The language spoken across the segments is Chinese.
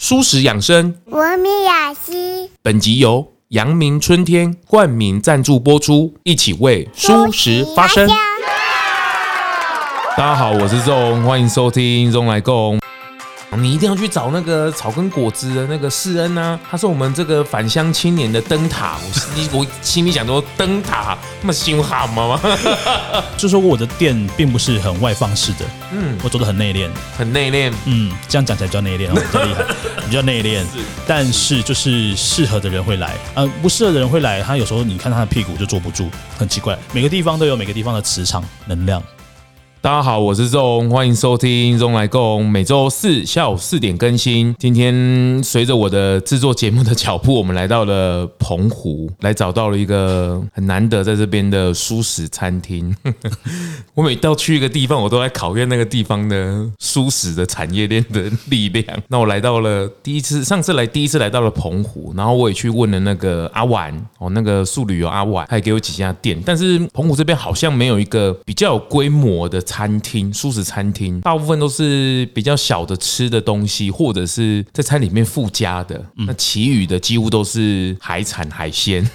蔬食养生，文明雅集。本集由阳明春天冠名赞助播出，一起为舒食发声。大家好，我是钟，欢迎收听钟来共。你一定要去找那个草根果子的那个世恩啊，他是我们这个返乡青年的灯塔。我我心里想说，灯塔那么凶悍吗？就说我的店并不是很外放式的，嗯，我做的很内敛，很内敛，嗯，这样讲起来叫内敛，比较厉害，比较内敛。但是就是适合的人会来，呃，不适合的人会来，他有时候你看他的屁股就坐不住，很奇怪。每个地方都有每个地方的磁场能量。大家好，我是钟，欢迎收听钟来共，每周四下午四点更新。今天随着我的制作节目的脚步，我们来到了澎湖，来找到了一个很难得在这边的舒食餐厅。我每到去一个地方，我都在考验那个地方的舒适的产业链的力量。那我来到了第一次，上次来第一次来到了澎湖，然后我也去问了那个阿婉哦，那个素旅游阿婉，他也给我几家店，但是澎湖这边好像没有一个比较有规模的。餐厅，素食餐厅，大部分都是比较小的吃的东西，或者是在餐里面附加的。那其余的几乎都是海产海鲜。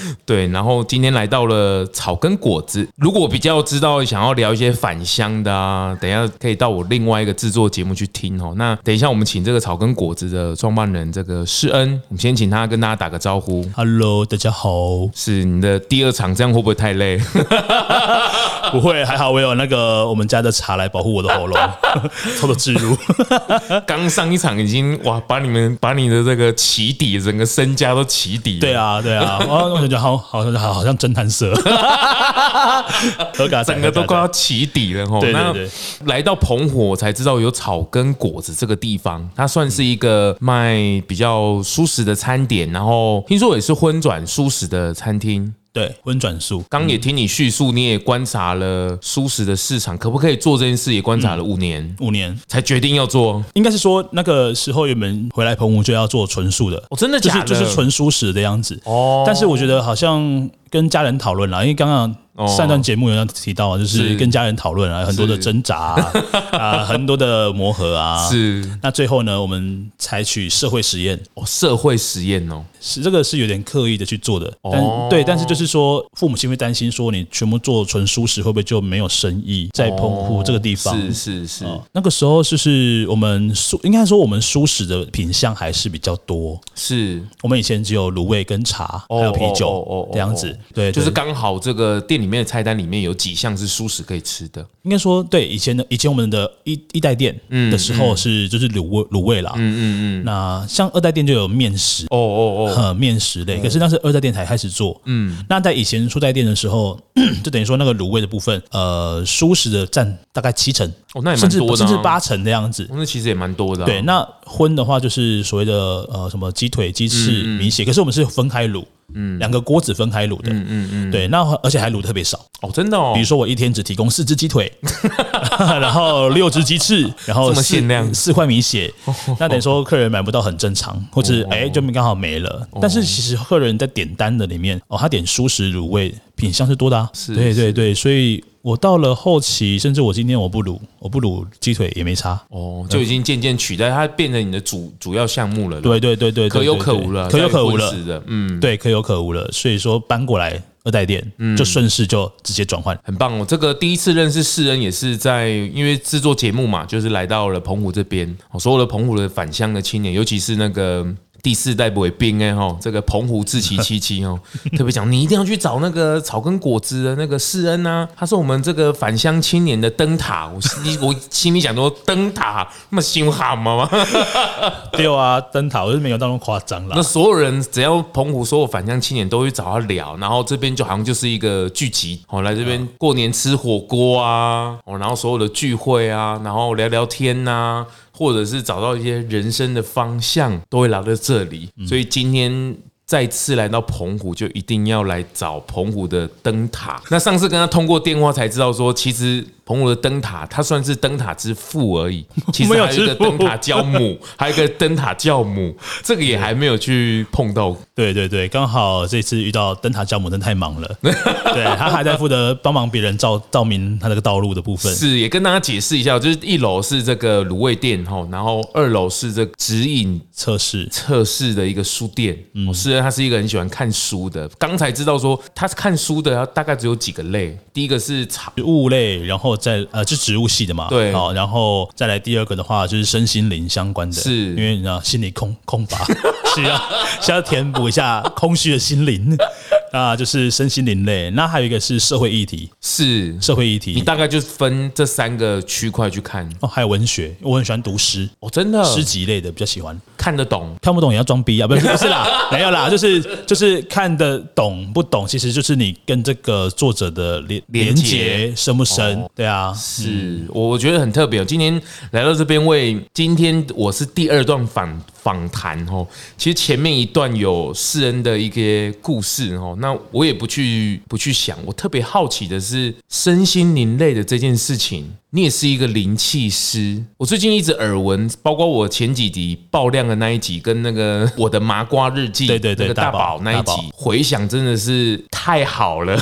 对，然后今天来到了草根果子。如果比较知道想要聊一些返乡的啊，等一下可以到我另外一个制作节目去听哦。那等一下我们请这个草根果子的创办人这个世恩，我们先请他跟大家打个招呼。Hello，大家好。是你的第二场，这样会不会太累？不会，还好我有那个我们家的茶来保护我的喉咙，偷偷置入。刚上一场已经哇，把你们把你的这个起底，整个身家都起底。对啊，对啊。就好，好像好，好像侦探社，整个都快要起底了吼。对对对，那来到澎湖我才知道有草根果子这个地方，它算是一个卖比较舒适的餐点，然后听说也是荤转舒适的餐厅。对，荤转素。刚也听你叙述，你也观察了蔬食的市场，可不可以做这件事？也观察了五年，嗯、五年才决定要做。应该是说那个时候原本回来澎湖就要做纯素的，哦，真的假的？就是就是纯蔬食的样子。哦，但是我觉得好像跟家人讨论了，因为刚刚。上段节目有提到啊，就是跟家人讨论啊，很多的挣扎啊，啊，很多的磨合啊。是。那最后呢，我们采取社会实验哦，社会实验哦，是这个是有点刻意的去做的。但对，但是就是说，父母亲会担心说，你全部做纯蔬食，会不会就没有生意在澎湖这个地方？是是是。那个时候就是我们熟，应该说我们蔬食的品相还是比较多。是我们以前只有卤味跟茶，还有啤酒这样子。对，就是刚好这个店里。面的菜单里面有几项是蔬食可以吃的，应该说对。以前的以前我们的一一代店的时候是就是卤味卤味啦，嗯嗯嗯。那像二代店就有面食，哦哦哦，面食类。可是那是二代店才开始做，嗯。那在以前初代店的时候，就等于说那个卤味的部分，呃，蔬食的占大概七成，哦，那也蛮多的，甚至八成的样子。那其实也蛮多的。对，那荤的话就是所谓的呃什么鸡腿、鸡翅、米血，可是我们是分开卤。嗯，两个锅子分开卤的，嗯嗯嗯，对，那而且还卤特别少。哦，真的哦。比如说我一天只提供四只鸡腿，然后六只鸡翅，然后限量。四块米血，那等于说客人买不到很正常，或者哎就刚好没了。但是其实客人在点单的里面哦，他点蔬食卤味品相是多的啊，是，对对对，所以。我到了后期，甚至我今天我不卤，我不卤鸡腿也没差哦，就已经渐渐取代它，变成你的主主要项目了。对对对对，可有可无了，可有可无了。嗯，对，可有可无了。所以说搬过来二代店，嗯就顺势就直接转换，很棒哦。这个第一次认识世恩也是在因为制作节目嘛，就是来到了澎湖这边，所有的澎湖的返乡的青年，尤其是那个。第四代不为兵哎哈，这个澎湖志奇七七哦，特别讲你一定要去找那个草根果子的那个世恩呐，他是我们这个返乡青年的灯塔。我心 我心里想说，灯塔那么凶悍吗？对啊，灯塔我是没有那么夸张啦。那所有人只要澎湖所有返乡青年都会找他聊，然后这边就好像就是一个聚集哦，来这边过年吃火锅啊，哦，然后所有的聚会啊，然后聊聊天呐。或者是找到一些人生的方向，都会来到这里。所以今天再次来到澎湖，就一定要来找澎湖的灯塔。那上次跟他通过电话才知道说，其实澎湖的灯塔，它算是灯塔之父而已。其实还有一个灯塔教母，还有一个灯塔教母，这个也还没有去碰到。对对对，刚好这次遇到灯塔教母，真的太忙了。对，他还在负责帮忙别人照照明他那个道路的部分。是，也跟大家解释一下，就是一楼是这个卤味店哈，然后二楼是这个指引测试测试的一个书店。嗯，是，他是一个很喜欢看书的。刚才知道说他是看书的，大概只有几个类。第一个是草植物类，然后再呃，就植物系的嘛。对，好，然后再来第二个的话就是身心灵相关的，是因为你知道心理空空乏，需要需要填补一下空虚的心灵。啊，就是身心灵类，那还有一个是社会议题，是社会议题。你大概就分这三个区块去看哦。还有文学，我很喜欢读诗，哦，真的诗集类的比较喜欢，看得懂，看不懂也要装逼啊，不是不是啦，没有啦，就是就是看得懂不懂，其实就是你跟这个作者的连连接深不深，哦、对啊，是我我觉得很特别。今天来到这边为今天我是第二段访访谈哦，其实前面一段有世恩的一些故事哦，那。我也不去不去想，我特别好奇的是身心灵类的这件事情。你也是一个灵气师，我最近一直耳闻，包括我前几集爆量的那一集，跟那个 我的麻瓜日记，对对对，那个大宝那一集，回想真的是太好了，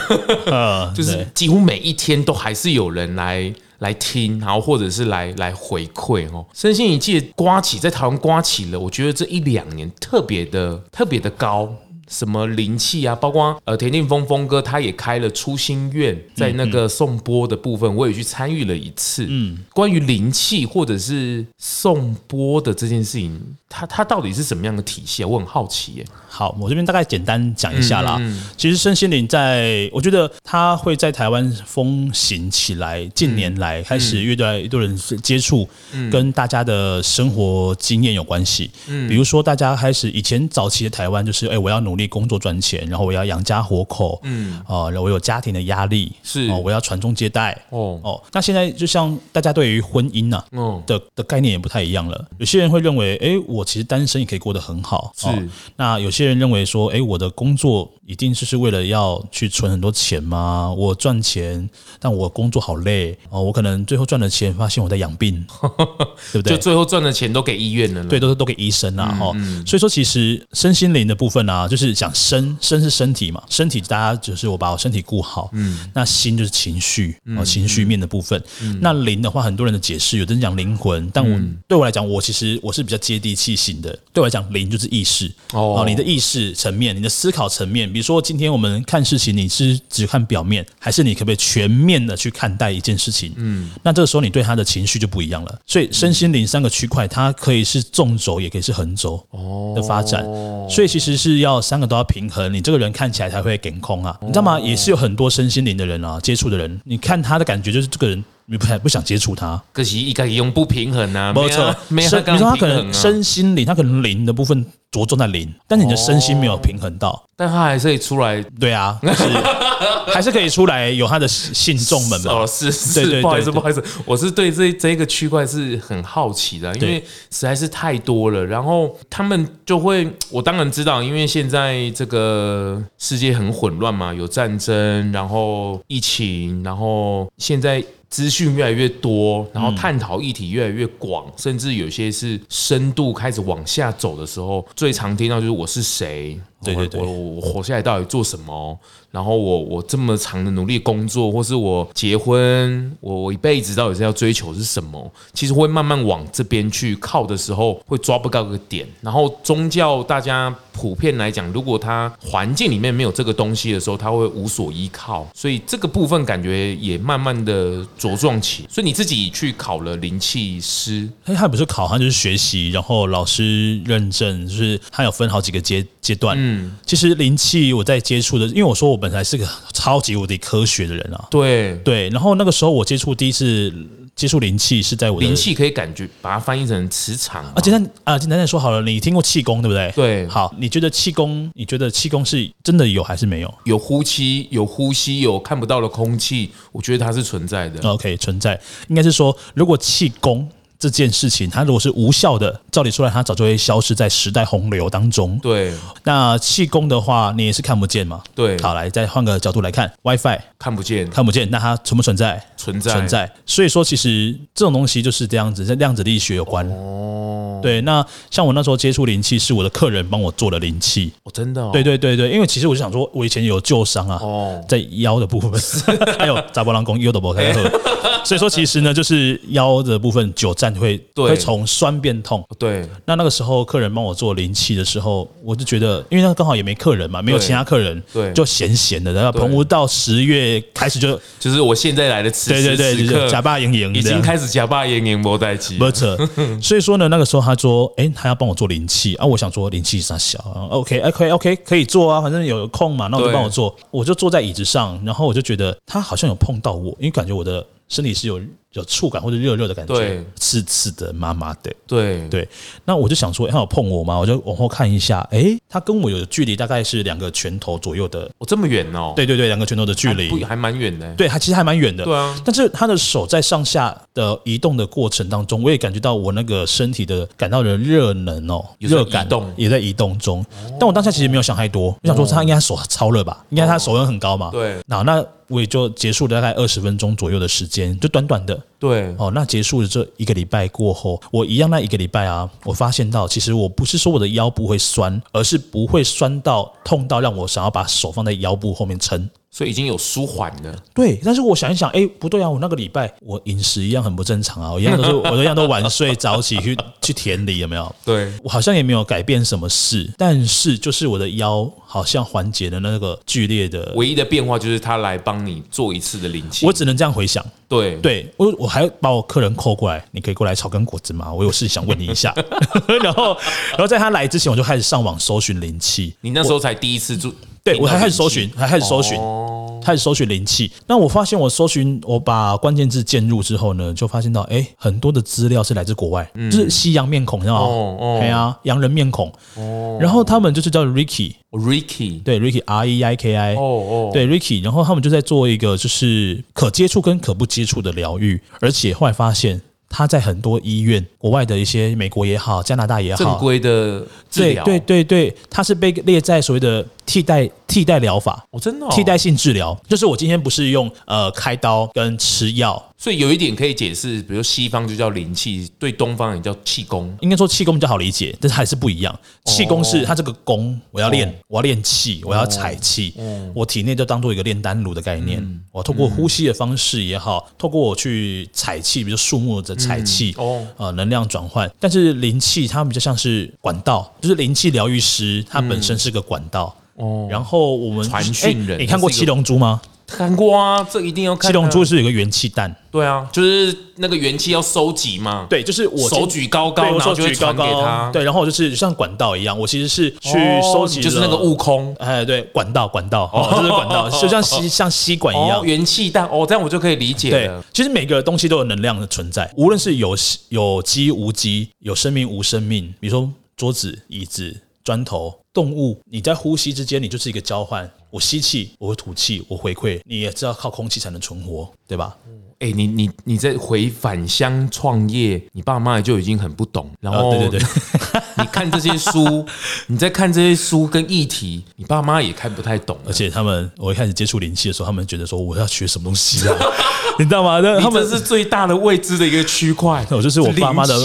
呃 就是几乎每一天都还是有人来来听，然后或者是来来回馈哦。身心一界刮起在台湾刮起了，我觉得这一两年特别的特别的高。什么灵气啊，包括呃田定峰峰哥他也开了初心院，在那个颂钵的部分，我也去参与了一次。嗯，关于灵气或者是颂钵的这件事情，它它到底是什么样的体系啊？我很好奇耶。好，我这边大概简单讲一下啦。嗯嗯、其实身心灵在，我觉得它会在台湾风行起来，近年来开始越来越多人接触，跟大家的生活经验有关系。嗯，比如说大家开始以前早期的台湾就是，哎，我要努力工作赚钱，然后我要养家活口，嗯啊，然后我有家庭的压力，是哦，我要传宗接代，哦哦。那现在就像大家对于婚姻呐，嗯的的概念也不太一样了。有些人会认为，哎，我其实单身也可以过得很好，是。那有些人认为说，哎，我的工作一定是是为了要去存很多钱吗？我赚钱，但我工作好累哦，我可能最后赚的钱，发现我在养病，对不对？就最后赚的钱都给医院了，对，都是都给医生啊，哈、嗯。嗯、所以说，其实身心灵的部分啊，就是讲身，身是身体嘛，身体大家就是我把我身体顾好，嗯，那心就是情绪，哦，情绪面的部分。嗯、那灵的话，很多人的解释，有的人讲灵魂，但我、嗯、对我来讲，我其实我是比较接地气型的，对我来讲，灵就是意识哦。哦，你的意识层面，你的思考层面，比如说今天我们看事情，你是只看表面，还是你可不可以全面的去看待一件事情？嗯，那这个时候你对他的情绪就不一样了。所以身心灵三个区块，它可以是纵轴，也可以是横轴哦的发展。所以其实是要三个都要平衡，你这个人看起来才会给空啊。你知道吗？也是有很多身心灵的人啊，接触的人，你看他的感觉就是这个人。你不太不想接触他，可是一个用不平衡啊，没错，没有。你说他可能身心灵，他可能灵的部分着重在灵，但是你的身心没有平衡到，但他还是可以出来，对啊，是 还是可以出来有他的信众们嘛？哦，是是，不好意思不好意思，我是对这这个区块是很好奇的，因为实在是太多了，然后他们就会，我当然知道，因为现在这个世界很混乱嘛，有战争，然后疫情，然后现在。资讯越来越多，然后探讨议题越来越广，甚至有些是深度开始往下走的时候，最常听到就是我是谁？对对对，我我活下来到底做什么？然后我我这么长的努力工作，或是我结婚，我我一辈子到底是要追求是什么？其实会慢慢往这边去靠的时候，会抓不到个点。然后宗教大家普遍来讲，如果他环境里面没有这个东西的时候，他会无所依靠。所以这个部分感觉也慢慢的茁壮起。所以你自己去考了灵气师，哎，他不是考，他就是学习，然后老师认证，就是他有分好几个阶阶段。嗯，其实灵气我在接触的，因为我说我。本来是个超级无敌科学的人啊，对对，然后那个时候我接触第一次接触灵气是在我的灵气可以感觉把它翻译成磁场啊，简单啊简单点说好了，你听过气功对不对？对，好，你觉得气功？你觉得气功是真的有还是没有？有呼吸，有呼吸，有看不到的空气，我觉得它是存在的。OK，存在，应该是说如果气功。这件事情，它如果是无效的，照理说来，它早就会消失在时代洪流当中。对，那气功的话，你也是看不见嘛？对，好，来再换个角度来看，WiFi 看不见，看不见，那它存不存在？存在存在。所以说，其实这种东西就是这样子，跟量子力学有关。哦，对。那像我那时候接触灵气，是我的客人帮我做的灵气。哦，真的、哦？对对对对，因为其实我就想说，我以前有旧伤啊，哦，在腰的部分，还有扎波浪宫腰的部分，所以说其实呢，就是腰的部分久站会对会从酸变痛。对。那那个时候客人帮我做灵气的时候，我就觉得，因为那刚好也没客人嘛，没有其他客人，对，就闲闲的。然后澎湖到十月开始就就是我现在来的此时此刻，假霸盈盈，已经开始假霸赢赢莫代机。没错。所以说呢，那个时候他说，哎，他要帮我做灵气啊，我想说灵气啥小，OK，OK，OK，可以做啊，反正有空嘛，那我就帮我做。我就坐在椅子上，然后我就觉得他好像有碰到我，因为感觉我的身体是有。有触感或者热热的感觉，刺刺的、麻麻的。对对，那我就想说，他有碰我吗？我就往后看一下，哎，他跟我有距离，大概是两个拳头左右的。哦，这么远哦？对对对，两个拳头的距离，还蛮远的。对，他其实还蛮远的。对啊，但是他的手在上下的移动的过程当中，我也感觉到我那个身体的感到的热能哦，热感也在移动中。但我当下其实没有想太多，我想说他应该手超热吧，应该他手温很高嘛。对，那那。我也就结束了大概二十分钟左右的时间，就短短的。对，哦，那结束了这一个礼拜过后，我一样那一个礼拜啊，我发现到其实我不是说我的腰部会酸，而是不会酸到痛到让我想要把手放在腰部后面撑。所以已经有舒缓了，对。但是我想一想，哎，不对啊，我那个礼拜我饮食一样很不正常啊，我一样都是，我一样都晚睡早起去 去田里，有没有？对，我好像也没有改变什么事，但是就是我的腰好像缓解了那个剧烈的，唯一的变化就是他来帮你做一次的灵气，我只能这样回想。对，对我我还把我客人 call 过来，你可以过来炒根果子吗？我有事想问你一下。然后，然后在他来之前，我就开始上网搜寻灵气。你那时候才第一次做，对我还开始搜寻，还开始搜寻。哦开始搜寻灵气，那我发现我搜寻，我把关键字键入之后呢，就发现到，哎、欸，很多的资料是来自国外，嗯、就是西洋面孔，你知道吗？哦哦，对啊，洋人面孔。哦，然后他们就是叫 Ricky，Ricky，对，Ricky，R E I K I，哦哦，对，Ricky，然后他们就在做一个就是可接触跟可不接触的疗愈，而且后来发现。他在很多医院，国外的一些美国也好，加拿大也好，正规的治疗，对对对对，他是被列在所谓的替代替代疗法，哦，真的，替代性治疗，就是我今天不是用呃开刀跟吃药。所以有一点可以解释，比如西方就叫灵气，对东方也叫气功。应该说气功比较好理解，但是还是不一样。气功是它这个功，我要练，我要练气，我要采气，我体内就当做一个炼丹炉的概念。我透过呼吸的方式也好，透过我去采气，比如树木的采气，哦呃，能量转换。但是灵气它比较像是管道，就是灵气疗愈师，它本身是个管道。哦，然后我们传讯人，你看过七龙珠吗？看过啊，这一定要看。七龙珠是有个元气弹，对啊，就是那个元气要收集嘛。对，就是我手举高高，然后就会传给他。对，然后我就是像管道一样，我其实是去收集，就是那个悟空。哎，对，管道，管道，就是管道，就像吸像吸管一样。元气弹，哦，这样我就可以理解了。其实每个东西都有能量的存在，无论是有有机无机，有生命无生命，比如说桌子、椅子、砖头。动物，你在呼吸之间，你就是一个交换。我吸气，我会吐气，我回馈。你也知道靠空气才能存活，对吧？哎、欸，你你你在回返乡创业，你爸妈就已经很不懂。然后，对对对，你看这些书，你在看这些书跟议题，你爸妈也看不太懂。而且他们，我一开始接触灵气的时候，他们觉得说我要学什么东西啊？你知道吗？那他们是最大的未知的一个区块。我就是我爸妈的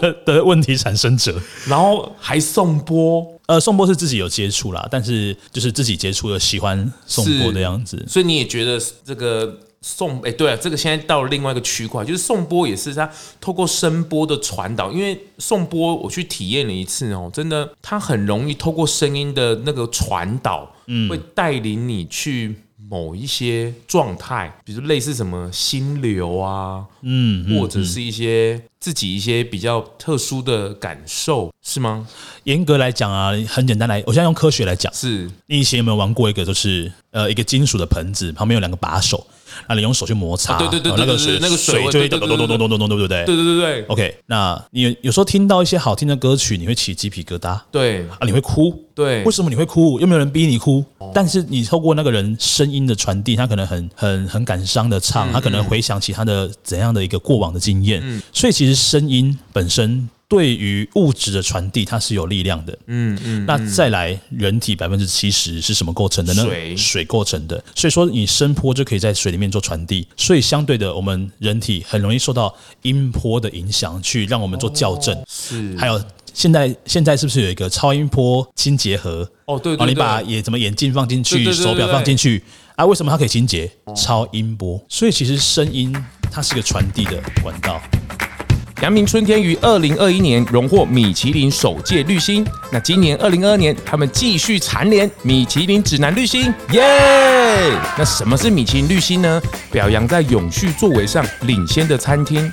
的的问题产生者，然后还颂钵。呃，宋波是自己有接触啦，但是就是自己接触的，喜欢宋波的样子。所以你也觉得这个宋，哎，对啊，这个现在到了另外一个区块，就是宋波也是它透过声波的传导，因为宋波我去体验了一次哦，真的它很容易透过声音的那个传导，嗯，会带领你去。某一些状态，比如类似什么心流啊，嗯，或者是一些自己一些比较特殊的感受，是吗？严格来讲啊，很简单来，我现在用科学来讲，是你以前有没有玩过一个，就是呃一个金属的盆子，旁边有两个把手。那你用手去摩擦，对对对，那个水那个水就会咚咚咚咚咚咚咚，对不对？对对对对。OK，那你有时候听到一些好听的歌曲，你会起鸡皮疙瘩，对啊，你会哭，对。为什么你会哭？又没有人逼你哭，但是你透过那个人声音的传递，他可能很很很感伤的唱，他可能回想起他的怎样的一个过往的经验，所以其实声音本身对于物质的传递，它是有力量的。嗯嗯。那再来，人体百分之七十是什么构成的呢？水，水构成的。所以说，你声波就可以在水里面做传递。所以相对的，我们人体很容易受到音波的影响，去让我们做校正。是。还有，现在现在是不是有一个超音波清洁盒？哦，对对。你把眼怎么眼镜放进去，手表放进去啊？为什么它可以清洁？超音波。所以其实声音它是个传递的管道。阳明春天于二零二一年荣获米其林首届绿星，那今年二零二二年他们继续蝉联米其林指南绿星，耶！那什么是米其林绿星呢？表扬在永续作为上领先的餐厅。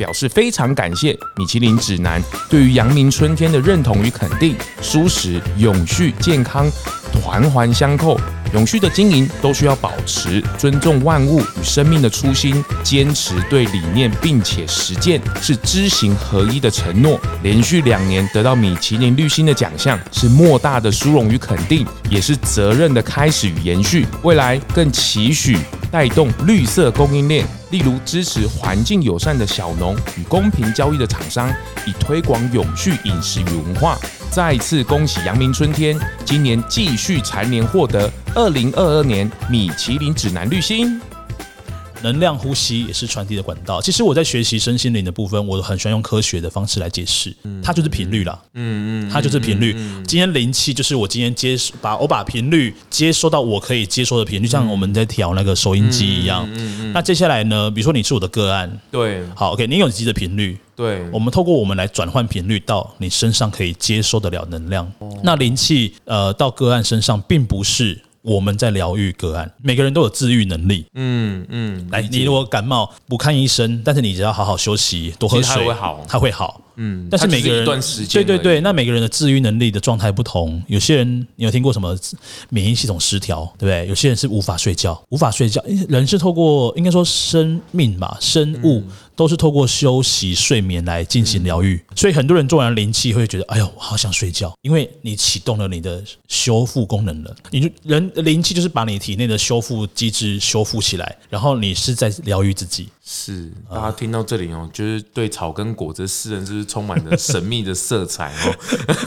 表示非常感谢米其林指南对于阳明春天的认同与肯定，舒适永续健康环环相扣，永续的经营都需要保持尊重万物与生命的初心，坚持对理念并且实践是知行合一的承诺。连续两年得到米其林绿星的奖项，是莫大的殊荣与肯定，也是责任的开始与延续。未来更期许。带动绿色供应链，例如支持环境友善的小农与公平交易的厂商，以推广永续饮食与文化。再次恭喜阳明春天，今年继续蝉联获得二零二二年米其林指南绿星。能量呼吸也是传递的管道。其实我在学习身心灵的部分，我很喜欢用科学的方式来解释。它就是频率啦。嗯嗯，它就是频率。今天灵气就是我今天接把我把频率接收到我可以接收的频率，像我们在调那个收音机一样。嗯嗯。那接下来呢？比如说你是我的个案，对，好，OK，你有自己的频率，对，我们透过我们来转换频率到你身上可以接收得了能量。那灵气呃到个案身上，并不是。我们在疗愈个案，每个人都有治愈能力。嗯嗯，来，你如果感冒不看医生，但是你只要好好休息，多喝水，它会好。它会好。嗯，但是每个人对对对，那每个人的治愈能力的状态不同。有些人你有听过什么免疫系统失调，对不对？有些人是无法睡觉，无法睡觉。人是透过应该说生命吧，生物都是透过休息睡眠来进行疗愈。所以很多人做完灵气会觉得，哎呦，我好想睡觉，因为你启动了你的修复功能了。你就人灵气就是把你体内的修复机制修复起来，然后你是在疗愈自己。是，大家听到这里哦，就是对草根果这诗人是不是充满了神秘的色彩哦？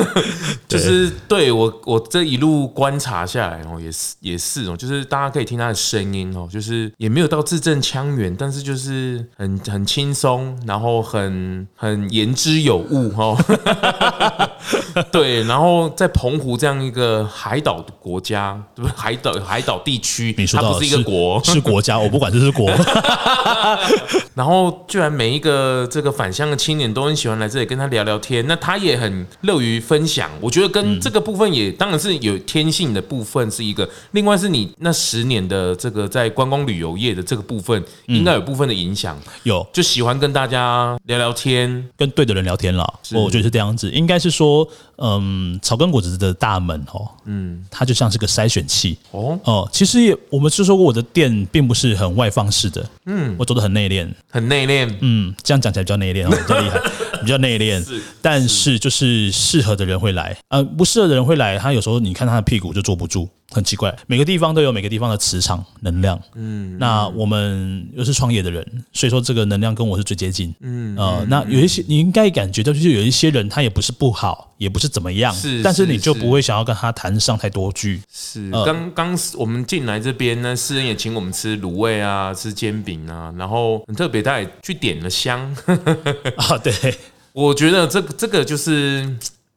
就是对我我这一路观察下来哦，也是也是哦，就是大家可以听他的声音哦，就是也没有到字正腔圆，但是就是很很轻松，然后很很言之有物哦。对，然后在澎湖这样一个海岛国家，对不对？海岛海岛地区，它不是一个国，是国家，我不管这是国。然后，居然每一个这个返乡的青年都很喜欢来这里跟他聊聊天，那他也很乐于分享。我觉得跟这个部分也当然是有天性的部分是一个，另外是你那十年的这个在观光旅游业的这个部分，应该有部分的影响。有就喜欢跟大家聊聊天，跟对的人聊天了。我觉得是这样子，应该是说，嗯，草根果子的大门哦，嗯，它就像是个筛选器哦哦。其实也我们是说过，我的店并不是很外放式的，嗯，我做的很内。内敛，很内敛，嗯，这样讲起来比较内敛哦，比较厉害，比较内敛。是，但是就是适合的人会来，呃，不适合的人会来。他有时候你看他的屁股就坐不住。很奇怪，每个地方都有每个地方的磁场能量。嗯，那我们又是创业的人，所以说这个能量跟我是最接近。嗯，呃，那有一些你应该感觉到，就是有一些人他也不是不好，也不是怎么样，是，但是你就不会想要跟他谈上太多句。是，刚刚我们进来这边呢，诗人也请我们吃卤味啊，吃煎饼啊，然后很特别，他也去点了香。啊，对，我觉得这个这个就是。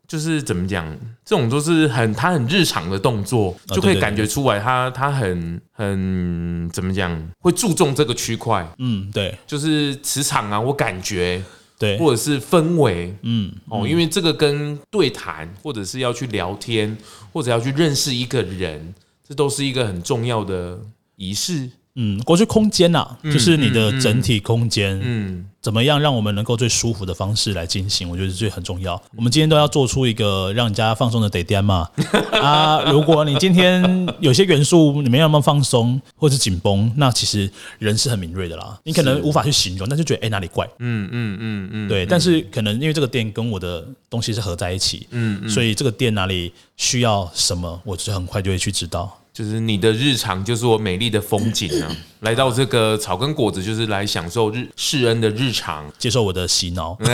就是怎么讲，这种都是很他很日常的动作，就可以感觉出来他他很很怎么讲，会注重这个区块。嗯，对，就是磁场啊，我感觉对，或者是氛围，嗯哦，因为这个跟对谈或者是要去聊天或者要去认识一个人，这都是一个很重要的仪式。嗯，过去空间呐、啊，就是你的整体空间，嗯。怎么样让我们能够最舒服的方式来进行？我觉得这很重要。我们今天都要做出一个让人家放松的地点嘛。啊，如果你今天有些元素你没有那么放松或者紧绷，那其实人是很敏锐的啦。你可能无法去形容，但就觉得哎哪里怪？嗯嗯嗯嗯，对。但是可能因为这个店跟我的东西是合在一起，嗯，所以这个店哪里需要什么，我就很快就会去知道。就是你的日常，就是我美丽的风景啊！来到这个草根果子，就是来享受日世恩的日常，接受我的洗脑。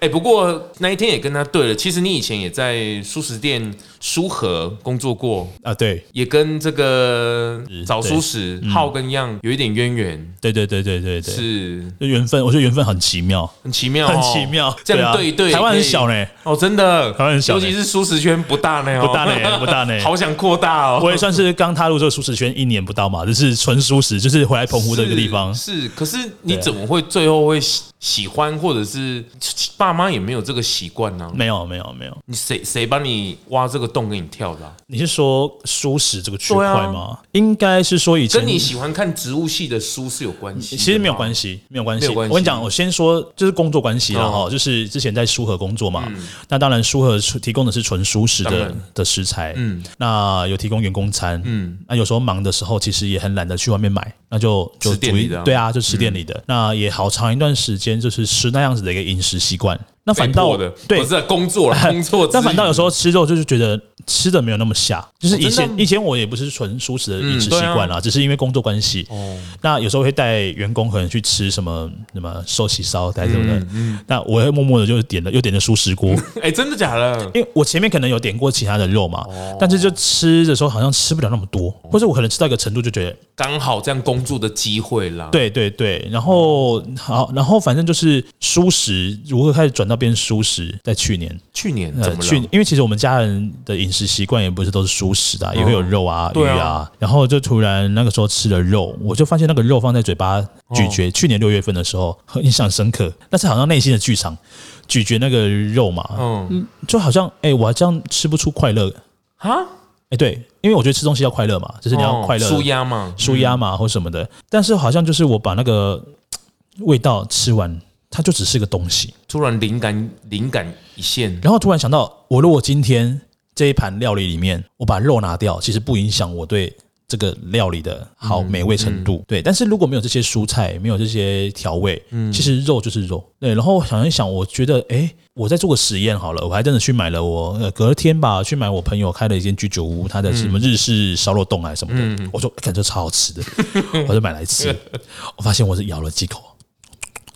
哎，不过那一天也跟他对了。其实你以前也在蔬食店书和工作过啊，对，也跟这个早熟食浩根一样有一点渊源。对对对对对对，是缘分。我觉得缘分很奇妙，很奇妙，很奇妙。这样对对，台湾很小呢，哦，真的，台湾很小，尤其是蔬食圈不大呢，不大呢，不大呢。好想扩大哦！我也算是刚踏入这个蔬食圈一年不到嘛，就是纯蔬食，就是回来澎湖的一个地方。是，是，可是你怎么会最后会喜喜欢，或者是爸妈也没有这个习惯呢？没有，没有，没有。你谁谁帮你挖这个洞给你跳的？你是说蔬食这个区块吗？应该是说以前跟你喜欢看植物系的书是有关系。其实没有关系，没有关系。我跟你讲，我先说就是工作关系了哈，就是之前在书和工作嘛。那当然书和提供的是纯蔬食的的食材。嗯，那有提供员工餐，嗯，那有时候忙的时候，其实也很懒得去外面买，那就就吃店里的，对啊，就吃店里的，嗯、那也好长一段时间就是吃那样子的一个饮食习惯。那反倒对，我是在工作了，工作。但反倒有时候吃肉就是觉得吃的没有那么下，就是以前以前我也不是纯熟食的饮食习惯啦，只是因为工作关系。哦。那有时候会带员工可能去吃什么什么寿喜烧，带什么的。嗯。那我会默默的就点了，又点了熟食锅。哎，真的假的？因为我前面可能有点过其他的肉嘛，但是就吃的时候好像吃不了那么多，或者我可能吃到一个程度就觉得刚好这样工作的机会啦。对对对，然后好，然后反正就是熟食如何开始转到。变熟食，在去年，去年怎么了？去年，因为其实我们家人的饮食习惯也不是都是蔬食的，也会有肉啊、鱼啊。然后就突然那个时候吃了肉，我就发现那个肉放在嘴巴咀嚼。去年六月份的时候，很印象深刻。但是好像内心的剧场，咀嚼那个肉嘛，嗯，就好像哎，我这样吃不出快乐啊？哎，对，因为我觉得吃东西要快乐嘛，就是你要快乐，舒压嘛，舒压嘛，或什么的。但是好像就是我把那个味道吃完。它就只是个东西，突然灵感灵感一现，然后突然想到，我如果今天这一盘料理里面，我把肉拿掉，其实不影响我对这个料理的好美味程度。对，但是如果没有这些蔬菜，没有这些调味，嗯其实肉就是肉。对，然后想一想，我觉得，哎，我再做个实验好了，我还真的去买了我，我隔天吧，去买我朋友开了一间居酒屋，他的什么日式烧肉冻还是什么的，我说感觉超好吃的，我就买来吃，我发现我是咬了几口。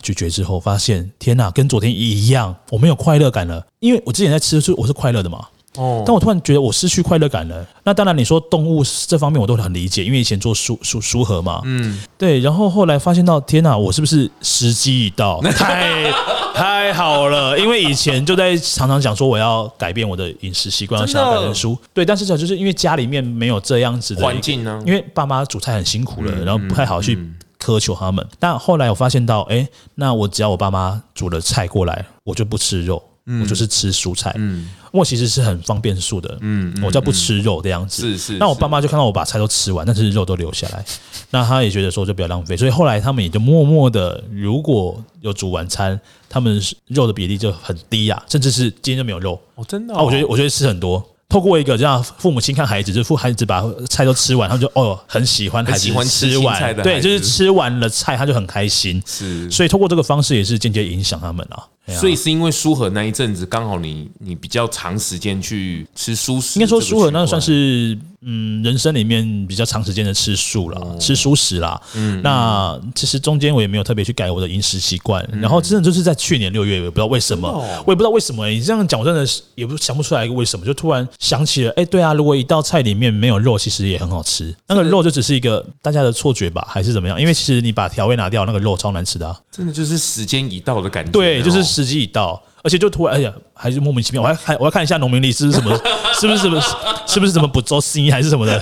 咀嚼之后，发现天哪，跟昨天一样，我没有快乐感了。因为我之前在吃的时候，我是快乐的嘛。哦。但我突然觉得我失去快乐感了。那当然，你说动物这方面我都很理解，因为以前做书书书盒嘛。嗯。对。然后后来发现到，天哪，我是不是时机已到？太太好了，因为以前就在常常讲说我要改变我的饮食习惯，要想要改成书。对。但是讲就是因为家里面没有这样子的环境呢，因为爸妈煮菜很辛苦了，然后不太好去。苛求他们，但后来我发现到，哎，那我只要我爸妈煮了菜过来，我就不吃肉，我就是吃蔬菜。嗯，我其实是很方便素的。嗯，我叫不吃肉的样子。是是。那我爸妈就看到我把菜都吃完，但是肉都留下来，那他也觉得说就不要浪费，所以后来他们也就默默的，如果有煮晚餐，他们肉的比例就很低呀，甚至是今天就没有肉。哦，真的？啊，我觉得我觉得吃很多。透过一个这样父母亲看孩子，就是父孩子把菜都吃完，他就哦很喜欢孩子吃完，对，就是吃完了菜他就很开心，是，所以透过这个方式也是间接影响他们啊。所以是因为舒和那一阵子刚好你你比较长时间去吃素食，应该说舒和那算是嗯人生里面比较长时间的吃素了，吃素食啦。嗯，那其实中间我也没有特别去改我的饮食习惯，然后真的就是在去年六月，我也不知道为什么，我也不知道为什么。你这样讲，我真的是也不想不出来一个为什么，就突然想起了，哎，对啊，如果一道菜里面没有肉，其实也很好吃。那个肉就只是一个大家的错觉吧，还是怎么样？因为其实你把调味拿掉，那个肉超难吃的。啊真的就是时间已到的感觉。对，就是。时机已到，而且就突然，哎呀，还是莫名其妙。我还还，我要看一下农民历是什么，是不是什么，是不是什么不周星还是什么的。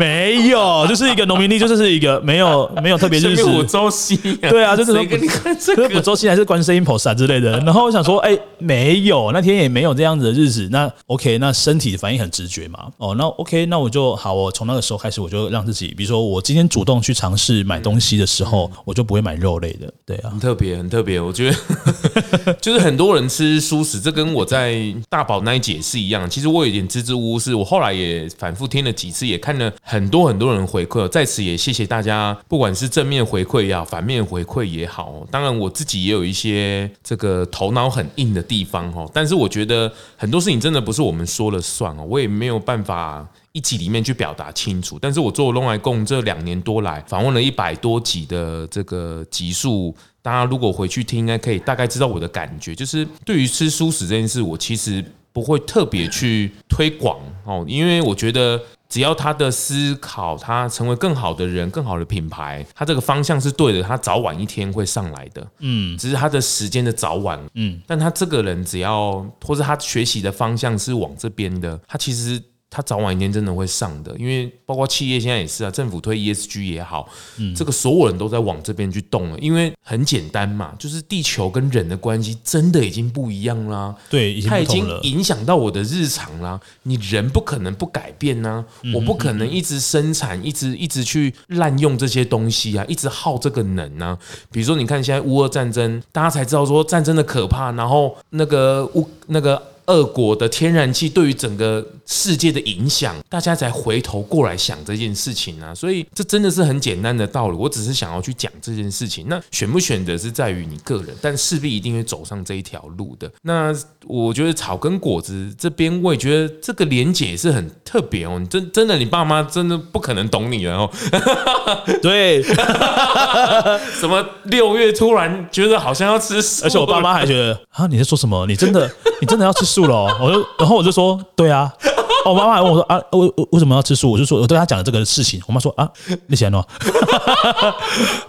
没有，就是一个农民历，就是是一个没有 没有特别日子。五周星，对啊，就是说给你看这个五周星还是观世音菩萨之类的。然后我想说，哎，没有，那天也没有这样子的日子。那 OK，那身体的反应很直觉嘛。哦，那 OK，那我就好，我从那个时候开始，我就让自己，比如说我今天主动去尝试买东西的时候，我就不会买肉类的。对啊，很特别，很特别。我觉得就是很多人吃素食，这跟我在大宝那一集是一样。其实我有点支支吾吾，是我后来也反复听了几次，也看了很多很多人回馈。在此也谢谢大家，不管是正面回馈也好，反面回馈也好。当然我自己也有一些这个头脑很硬的地方哈，但是我觉得很多事情真的不是我们说了算哦，我也没有办法一集里面去表达清楚。但是我做咙来共这两年多来，访问了一百多集的这个集数。大家如果回去听，应该可以大概知道我的感觉，就是对于吃素食这件事，我其实不会特别去推广哦，因为我觉得只要他的思考，他成为更好的人、更好的品牌，他这个方向是对的，他早晚一天会上来的，嗯，只是他的时间的早晚，嗯，但他这个人只要或者他学习的方向是往这边的，他其实。他早晚一天真的会上的，因为包括企业现在也是啊，政府推 ESG 也好，嗯，这个所有人都在往这边去动了，因为很简单嘛，就是地球跟人的关系真的已经不一样啦，对，它已经影响到我的日常啦，你人不可能不改变呐，我不可能一直生产，一直一直去滥用这些东西啊，一直耗这个能啊，比如说你看现在乌俄战争，大家才知道说战争的可怕，然后那个乌那个。俄国的天然气对于整个世界的影响，大家才回头过来想这件事情啊，所以这真的是很简单的道理。我只是想要去讲这件事情。那选不选择是在于你个人，但势必一定会走上这一条路的。那我觉得草根果子这边，我也觉得这个连结也是很特别哦。你真真的，你爸妈真的不可能懂你了哦。对，什么六月突然觉得好像要吃，而且我爸妈还觉得啊，你在说什么？你真的，你真的要吃素？了，我就然后我就说，对啊，我妈妈还问我说啊，为为什么要吃素？我就说，我对她讲的这个事情，我妈说啊，你先喏，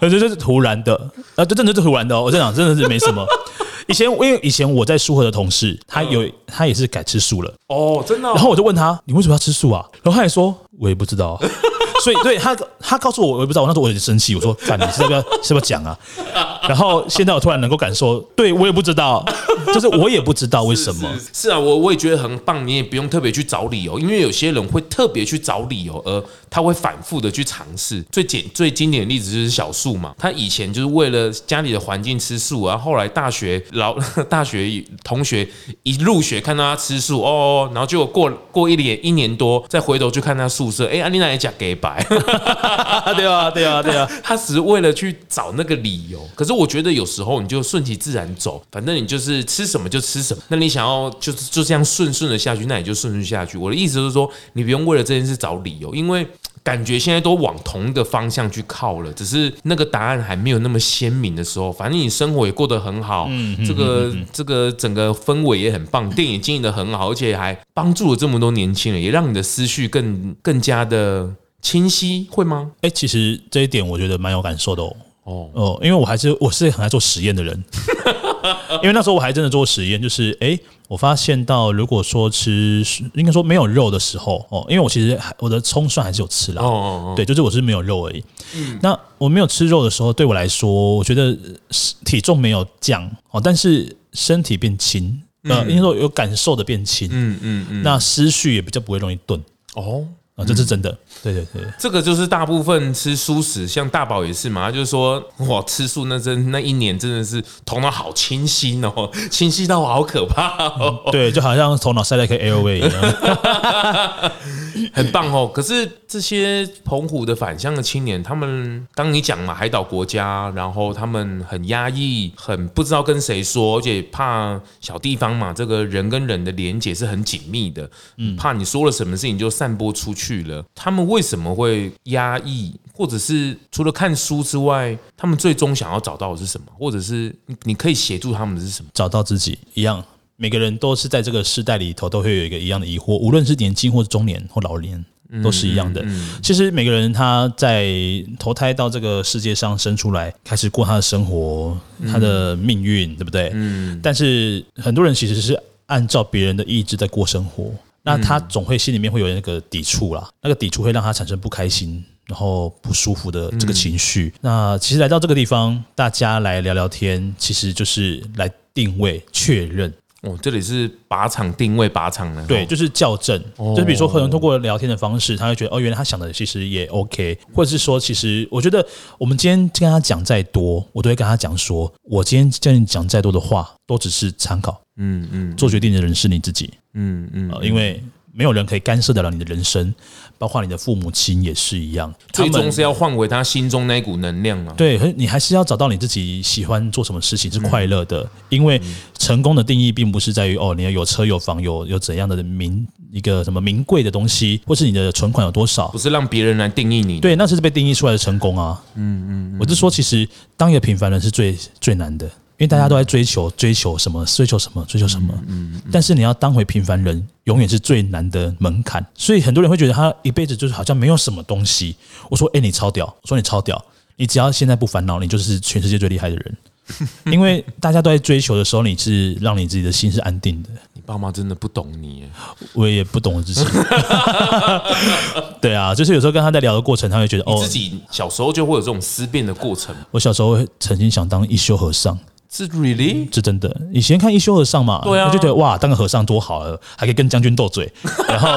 这是突然的，啊，这真的是突然的哦，我在讲真的是没什么。以前因为以前我在苏荷的同事，他有他也是改吃素了哦，真的。然后我就问他，你为什么要吃素啊？然后他也说，我也不知道。所以，对他，他告诉我，我也不知道。我那时候我有点生气，我说：“干，你是要不要，是不要讲啊？”然后现在我突然能够感受，对我也不知道，就是我也不知道为什么。是，啊，我我也觉得很棒。你也不用特别去找理由，因为有些人会特别去找理由，而他会反复的去尝试。最简最经典的例子就是小树嘛，他以前就是为了家里的环境吃素，然后后来大学老 大学同学一入学看到他吃素，哦，然后结果过过一年一年多，再回头去看他宿舍，哎，安妮娜也讲给吧白。对啊，对啊，对啊，他只是为了去找那个理由。可是我觉得有时候你就顺其自然走，反正你就是吃什么就吃什么。那你想要就是就这样顺顺的下去，那你就顺顺下去。我的意思就是说，你不用为了这件事找理由，因为感觉现在都往同一个方向去靠了，只是那个答案还没有那么鲜明的时候，反正你生活也过得很好，这个这个整个氛围也很棒，电影经营的很好，而且还帮助了这么多年轻人，也让你的思绪更更加的。清晰会吗？哎、欸，其实这一点我觉得蛮有感受的哦。哦哦，因为我还是我是很爱做实验的人，因为那时候我还真的做实验，就是哎、欸，我发现到如果说吃应该说没有肉的时候哦，因为我其实我的葱蒜还是有吃啦。哦哦哦，对，就是我是没有肉而已。嗯，那我没有吃肉的时候，对我来说，我觉得体重没有降哦，但是身体变轻，呃，应该说有感受的变轻。嗯嗯嗯，那思绪也比较不会容易钝。哦。啊，这是真的，对对对，这个就是大部分吃素食，像大宝也是嘛，他就是说，哇，吃素那真那一年真的是头脑好清晰哦，清晰到好可怕哦，对，就好像头脑塞了一颗 LV 一样。很棒哦，可是这些澎湖的返乡的青年，他们当你讲嘛，海岛国家，然后他们很压抑，很不知道跟谁说，而且怕小地方嘛，这个人跟人的连结是很紧密的，嗯，怕你说了什么事情就散播出去了。他们为什么会压抑，或者是除了看书之外，他们最终想要找到的是什么？或者是你可以协助他们的是什么？找到自己一样。每个人都是在这个时代里头，都会有一个一样的疑惑，无论是年轻或者中年或老年，都是一样的。其实每个人他在投胎到这个世界上生出来，开始过他的生活，他的命运，对不对？嗯。但是很多人其实是按照别人的意志在过生活，那他总会心里面会有那个抵触啦，那个抵触会让他产生不开心，然后不舒服的这个情绪。嗯、那其实来到这个地方，大家来聊聊天，其实就是来定位确认。哦，这里是靶场定位靶场的，对，就是校正，哦、就是比如说可能通过聊天的方式，他会觉得哦，原来他想的其实也 OK，或者是说，其实我觉得我们今天跟他讲再多，我都会跟他讲说，我今天跟你讲再多的话，都只是参考，嗯嗯，做决定的人是你自己，嗯嗯，呃、因为。没有人可以干涉得了你的人生，包括你的父母亲也是一样。最终是要换回他心中那股能量嘛？对，你还是要找到你自己喜欢做什么事情是快乐的。因为成功的定义并不是在于哦，你要有车有房有有怎样的名一个什么名贵的东西，或是你的存款有多少，不是让别人来定义你。对，那是被定义出来的成功啊。嗯嗯，我是说，其实当一个平凡人是最最难的。因为大家都在追求追求什么，追求什么，追求什么。嗯，但是你要当回平凡人，永远是最难的门槛。所以很多人会觉得他一辈子就是好像没有什么东西。我说，哎，你超屌！我说你超屌！你只要现在不烦恼，你就是全世界最厉害的人。因为大家都在追求的时候，你是让你自己的心是安定的。你爸妈真的不懂你，我也不懂我自己。对啊，就是有时候跟他在聊的过程，他会觉得哦，自己小时候就会有这种思辨的过程。我小时候曾经想当一休和尚。是 really 是真的。以前看一休和尚嘛，对啊，我就觉得哇，当个和尚多好啊，还可以跟将军斗嘴，然后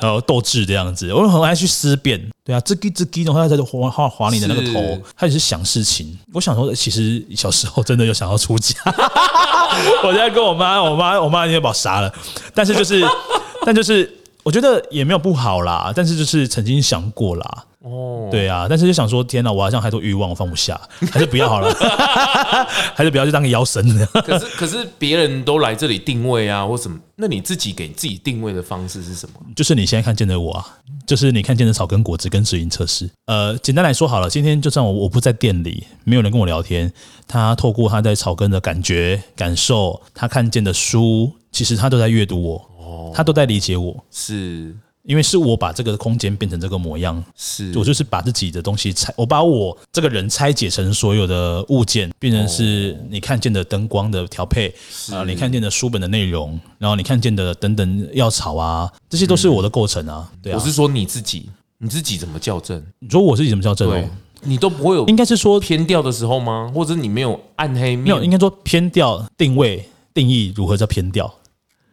然后斗智这样子。我很爱去思辨，对啊，吱叽吱叽，然后他在划划划你的那个头，他也是想事情。我想说，其实小时候真的有想要出家，我在跟我妈，我妈我妈已经把我杀了，但是就是，但就是，我觉得也没有不好啦，但是就是曾经想过啦。哦，对啊，但是就想说，天哪，我好像还多欲望，我放不下，还是不要好了，还是不要去当个妖神。可是，可是别人都来这里定位啊，或什么？那你自己给自己定位的方式是什么？就是你现在看见的我啊，就是你看见的草根果子跟指引测试。呃，简单来说好了，今天就算我我不在店里，没有人跟我聊天，他透过他在草根的感觉、感受，他看见的书，其实他都在阅读我，哦，他都在理解我，是。因为是我把这个空间变成这个模样，是我就是把自己的东西拆，我把我这个人拆解成所有的物件，变成是你看见的灯光的调配啊，你看见的书本的内容，然后你看见的等等药草啊，这些都是我的构成啊。对啊，我是说你自己，你自己怎么校正？你说我自己怎么校正？对，你都不会有，应该是说偏调的时候吗？或者你没有暗黑面？没有，应该说偏调定位定义如何叫偏调？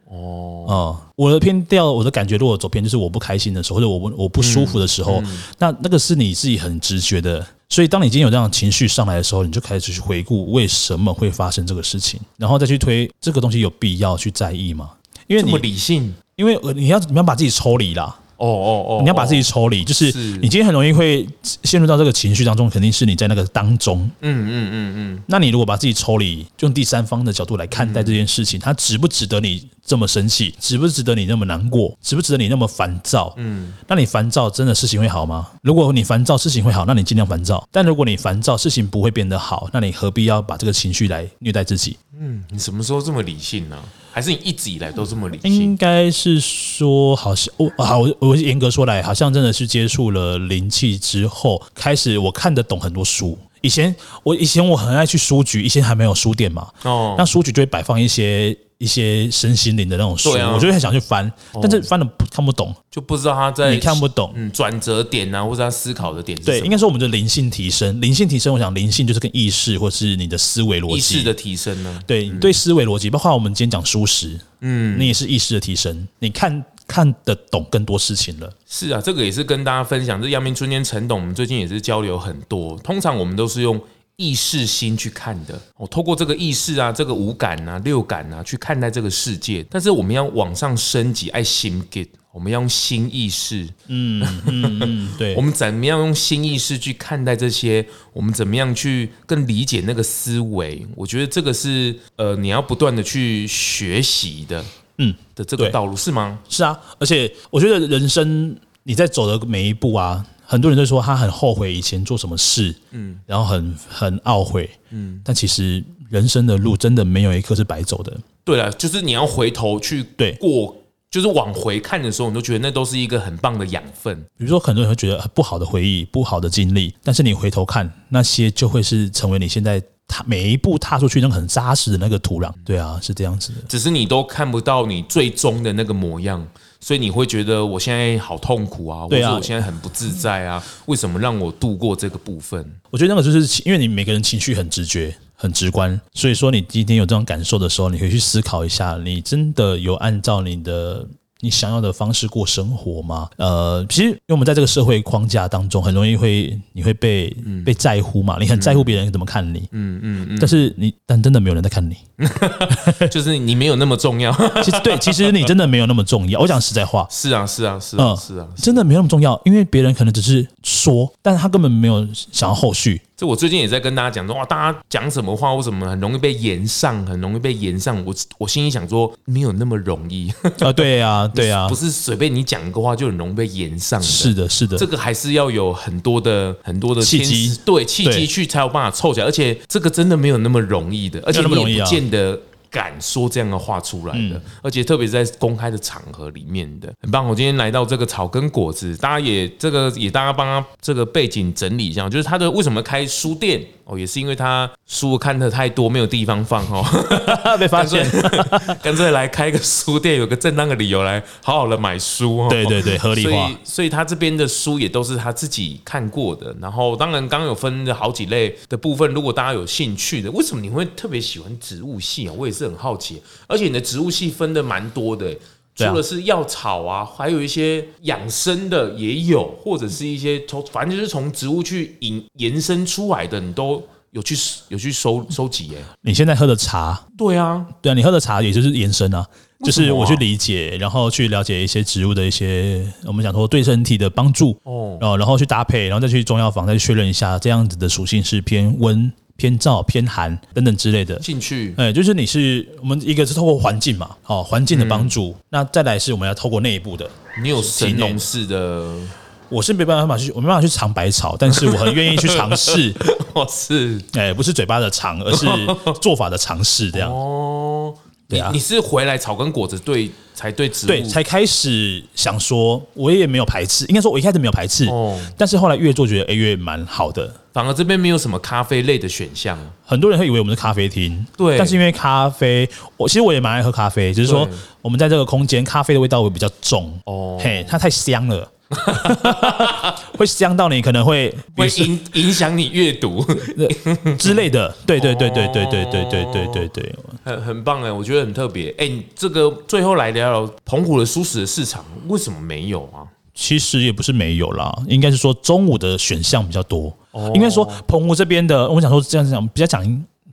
哦，哦，我的偏调，我的感觉，如果走偏，就是我不开心的时候，或者我我不舒服的时候，那那个是你自己很直觉的。所以，当你今天有这样的情绪上来的时候，你就开始去回顾为什么会发生这个事情，然后再去推这个东西有必要去在意吗？因为你理性，因为你要你要把自己抽离啦。哦哦哦，你要把自己抽离，就是你今天很容易会陷入到这个情绪当中，肯定是你在那个当中。嗯嗯嗯嗯。那你如果把自己抽离，用第三方的角度来看待这件事情，它值不值得你这么生气？值不值得你那么难过？值不值得你那么烦躁？嗯。那你烦躁，真的事情会好吗？如果你烦躁，事情会好，那你尽量烦躁。但如果你烦躁，事情不会变得好，那你何必要把这个情绪来虐待自己？嗯，你什么时候这么理性呢？还是你一直以来都这么理性？应该是说，好像我好，我我严格说来，好像真的是接触了灵气之后，开始我看得懂很多书。以前我以前我很爱去书局，以前还没有书店嘛，哦，那书局就会摆放一些。一些身心灵的那种书，啊、我就很想去翻，但是翻了看不懂，就不知道他在你看不懂，嗯，转折点啊，或者他思考的点。对，应该说我们的灵性提升，灵性提升，我想灵性就是跟意识或是你的思维逻辑，意识的提升呢？对，对思维逻辑，包括我们今天讲书时，嗯，你也是意识的提升，你看看得懂更多事情了。是啊，这个也是跟大家分享，这阳明春天陈董，我们最近也是交流很多，通常我们都是用。意识心去看的，我透过这个意识啊，这个五感啊、六感啊去看待这个世界。但是我们要往上升级，爱心 get，我们要用新意识，嗯嗯嗯，对，我们怎么样用新意识去看待这些？我们怎么样去更理解那个思维？我觉得这个是呃，你要不断的去学习的，嗯的这个道路是吗？是啊，而且我觉得人生你在走的每一步啊。很多人都说他很后悔以前做什么事，嗯，然后很很懊悔，嗯，但其实人生的路真的没有一刻是白走的。对了，就是你要回头去对过，就是往回看的时候，你都觉得那都是一个很棒的养分。比如说，很多人会觉得不好的回忆、不好的经历，但是你回头看那些，就会是成为你现在踏每一步踏出去那个很扎实的那个土壤。对啊，是这样子的。只是你都看不到你最终的那个模样。所以你会觉得我现在好痛苦啊，或者我现在很不自在啊，为什么让我度过这个部分？我觉得那个就是因为你每个人情绪很直觉、很直观，所以说你今天有这种感受的时候，你可以去思考一下，你真的有按照你的。你想要的方式过生活吗？呃，其实因为我们在这个社会框架当中，很容易会你会被、嗯、被在乎嘛，你很在乎别人怎么看你，嗯嗯嗯，但是你但真的没有人在看你，就是你没有那么重要。其实对，其实你真的没有那么重要。我讲实在话，是啊是啊是啊是啊，真的没有那么重要，因为别人可能只是说，但是他根本没有想要后续。这我最近也在跟大家讲说，哇，大家讲什么话，为什么很容易被延上，很容易被延上。我我心里想说，没有那么容易 啊。对呀，对呀，不是随便你讲一个话就很容易被延上。是的，是的，这个还是要有很多的很多的契机，对契机去才有办法凑起来。而且这个真的没有那么容易的，而且你也不见得。敢说这样的话出来的，嗯、而且特别在公开的场合里面的，很棒。我今天来到这个草根果子，大家也这个也大家帮他这个背景整理一下，就是他的为什么开书店。哦，也是因为他书看的太多，没有地方放哦，被发现，干脆来开个书店，有个正当的理由来好好的买书哦。对对对，合理化。所以，所以他这边的书也都是他自己看过的。然后，当然刚刚有分的好几类的部分，如果大家有兴趣的，为什么你会特别喜欢植物系啊？我也是很好奇。而且你的植物系分的蛮多的，除了是药草啊，还有一些养生的也有，或者是一些从反正就是从植物去引延伸出来的，你都有去有去收收集耶。你现在喝的茶，对啊，对啊，你喝的茶也就是延伸啊，就是我去理解，然后去了解一些植物的一些我们讲说对身体的帮助哦，然后去搭配，然后再去中药房再去确认一下这样子的属性是偏温。偏燥、偏寒等等之类的进去，哎，就是你是我们一个是透过环境嘛，哦，环境的帮助，嗯、那再来是我们要透过内部的。你有神农氏的，我是没办法去，我没办法去尝百草，但是我很愿意去尝试。我是，哎，不是嘴巴的尝，而是 做法的尝试，这样。哦，对啊，你是回来草根果子对才对植物对才开始想说，我也没有排斥，应该说我一开始没有排斥，哦，但是后来越做觉得哎越蛮好的。反而这边没有什么咖啡类的选项，很多人会以为我们是咖啡厅，对。但是因为咖啡，我其实我也蛮爱喝咖啡，只、就是说我们在这个空间，咖啡的味道会比较重。哦，嘿，它太香了，会香到你可能会会影影响你阅读 之类的。对对对对对对对对对对对，很很棒哎，我觉得很特别。哎，这个最后来聊聊澎湖的蔬食的市场，为什么没有啊？其实也不是没有啦，应该是说中午的选项比较多。哦，应该说澎湖这边的，我想说这样讲比较讲，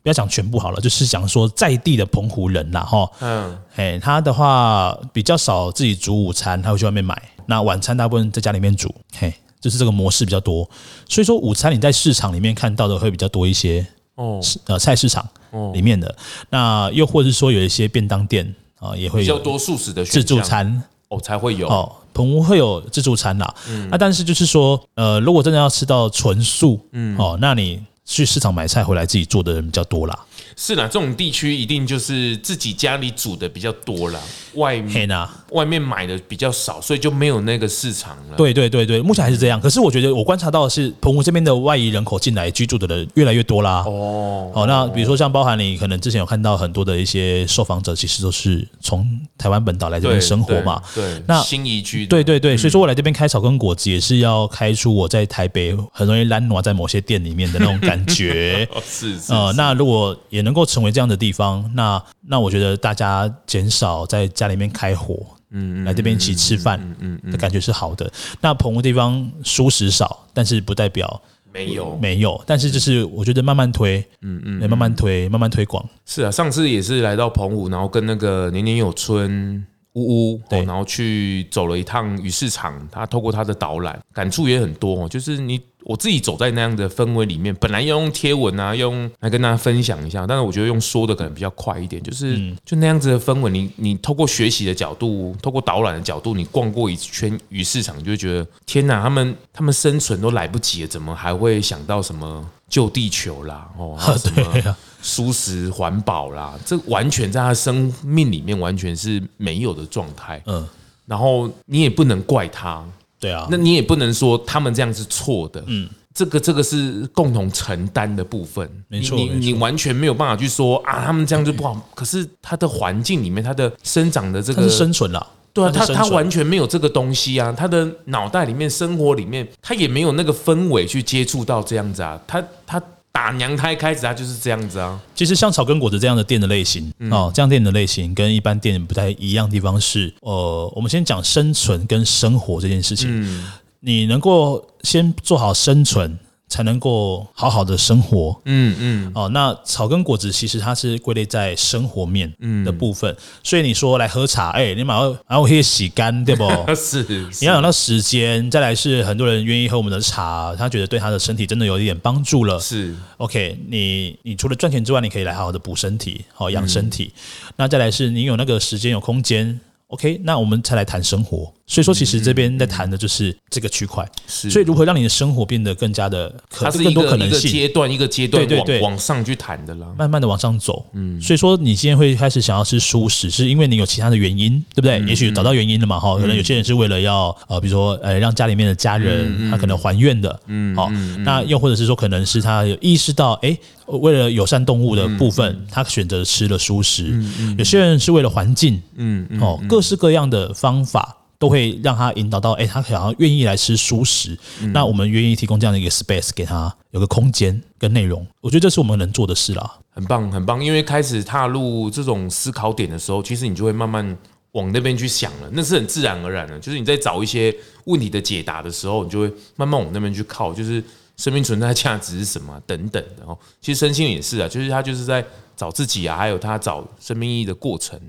不要讲全部好了，就是讲说在地的澎湖人啦，哈，嗯，哎，他的话比较少自己煮午餐，他会去外面买。那晚餐大部分在家里面煮，嘿，就是这个模式比较多。所以说午餐你在市场里面看到的会比较多一些哦，呃，菜市场里面的，那又或者是说有一些便当店啊，也会有比较多素食的自助餐。哦，才会有。哦。澎湖会有自助餐啦，嗯，那但是就是说，呃，如果真的要吃到纯素，嗯，哦，那你去市场买菜回来自己做的人比较多啦。是啦，这种地区一定就是自己家里煮的比较多啦，外面啊，外面买的比较少，所以就没有那个市场了。对对对对，目前还是这样。可是我觉得我观察到的是，澎湖这边的外移人口进来居住的人越来越多啦。哦，好，那比如说像包含你可能之前有看到很多的一些受访者，其实都是从台湾本岛来这边生活嘛。对，对那新移居。对对对，所以说我来这边开草根果子也是要开出我在台北很容易懒惰在某些店里面的那种感觉。是是。呃，那如果也能够成为这样的地方，那那我觉得大家减少在家里面开火，嗯，来这边一起吃饭，嗯嗯的感觉是好的。那澎湖地方舒适少，但是不代表没有没有，但是就是我觉得慢慢推，嗯嗯，慢慢推，慢慢推广。是啊，上次也是来到澎湖，然后跟那个年年有春。呜呜，对，然后去走了一趟鱼市场，他透过他的导览，感触也很多哦。就是你我自己走在那样的氛围里面，本来要用贴文啊，用来跟大家分享一下，但是我觉得用说的可能比较快一点。就是就那样子的氛围，你你透过学习的角度，透过导览的角度，你逛过一圈鱼市场，你就会觉得天哪，他们他们生存都来不及了，怎么还会想到什么救地球啦？哦，还有什么？蔬食环保啦，这完全在他生命里面完全是没有的状态。嗯，然后你也不能怪他，对啊，那你也不能说他们这样是错的。嗯，这个这个是共同承担的部分。没错，你你完全没有办法去说啊，他们这样就不好。可是他的环境里面，他的生长的这个生存了。对啊，他他完全没有这个东西啊，他的脑袋里面、生活里面，他也没有那个氛围去接触到这样子啊。他他打娘胎开始，他就是这样子啊。其实像草根果子这样的店的类型哦，这样店的类型跟一般店不太一样的地方是，呃，我们先讲生存跟生活这件事情，嗯你能够先做好生存。才能够好好的生活，嗯嗯，哦，那草根果子其实它是归类在生活面的部分，嗯、所以你说来喝茶，哎、欸，你马上然后可以洗干，对不？是，你要有那时间，再来是很多人愿意喝我们的茶，他觉得对他的身体真的有一点帮助了，是。OK，你你除了赚钱之外，你可以来好好的补身体，好养身体。嗯、那再来是你有那个时间有空间。OK，那我们才来谈生活。所以说，其实这边在谈的就是这个区块。是，所以如何让你的生活变得更加的可更多可能性？阶段一个阶段，对对对，往上去谈的啦，慢慢的往上走。嗯，所以说你今天会开始想要吃素食，是因为你有其他的原因，对不对？也许找到原因了嘛，哈，可能有些人是为了要呃，比如说呃，让家里面的家人他可能还愿的，嗯，好，那又或者是说，可能是他有意识到，哎，为了友善动物的部分，他选择吃了蔬食。有些人是为了环境，嗯，哦，各式各样的方法。都会让他引导到，哎，他想要愿意来吃熟食，嗯、那我们愿意提供这样的一个 space 给他，有个空间跟内容，我觉得这是我们能做的事啦，很棒很棒。因为开始踏入这种思考点的时候，其实你就会慢慢往那边去想了，那是很自然而然的。就是你在找一些问题的解答的时候，你就会慢慢往那边去靠，就是生命存在价值是什么等等的哦。其实身心也是啊，就是他就是在找自己啊，还有他找生命意义的过程。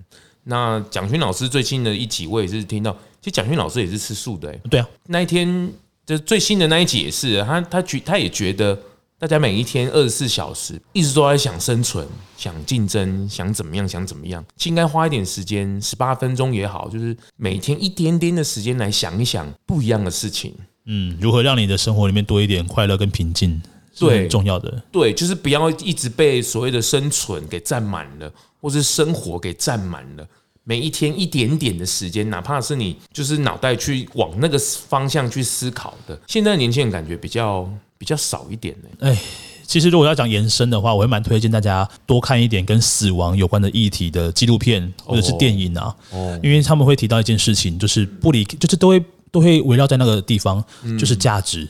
那蒋勋老师最新的一集，我也是听到。其实蒋勋老师也是吃素的，对啊，那一天就最新的那一集也是，他他觉他也觉得大家每一天二十四小时一直都在想生存、想竞争、想怎么样、想怎么样，应该花一点时间，十八分钟也好，就是每天一点点的时间来想一想不一样的事情。嗯，如何让你的生活里面多一点快乐跟平静，是很重要的。对，就是不要一直被所谓的生存给占满了，或是生活给占满了。每一天一点点的时间，哪怕是你就是脑袋去往那个方向去思考的，现在年轻人感觉比较比较少一点呢。哎，其实如果要讲延伸的话，我会蛮推荐大家多看一点跟死亡有关的议题的纪录片或者是电影啊，哦，因为他们会提到一件事情，就是不离，就是都会都会围绕在那个地方，就是价值。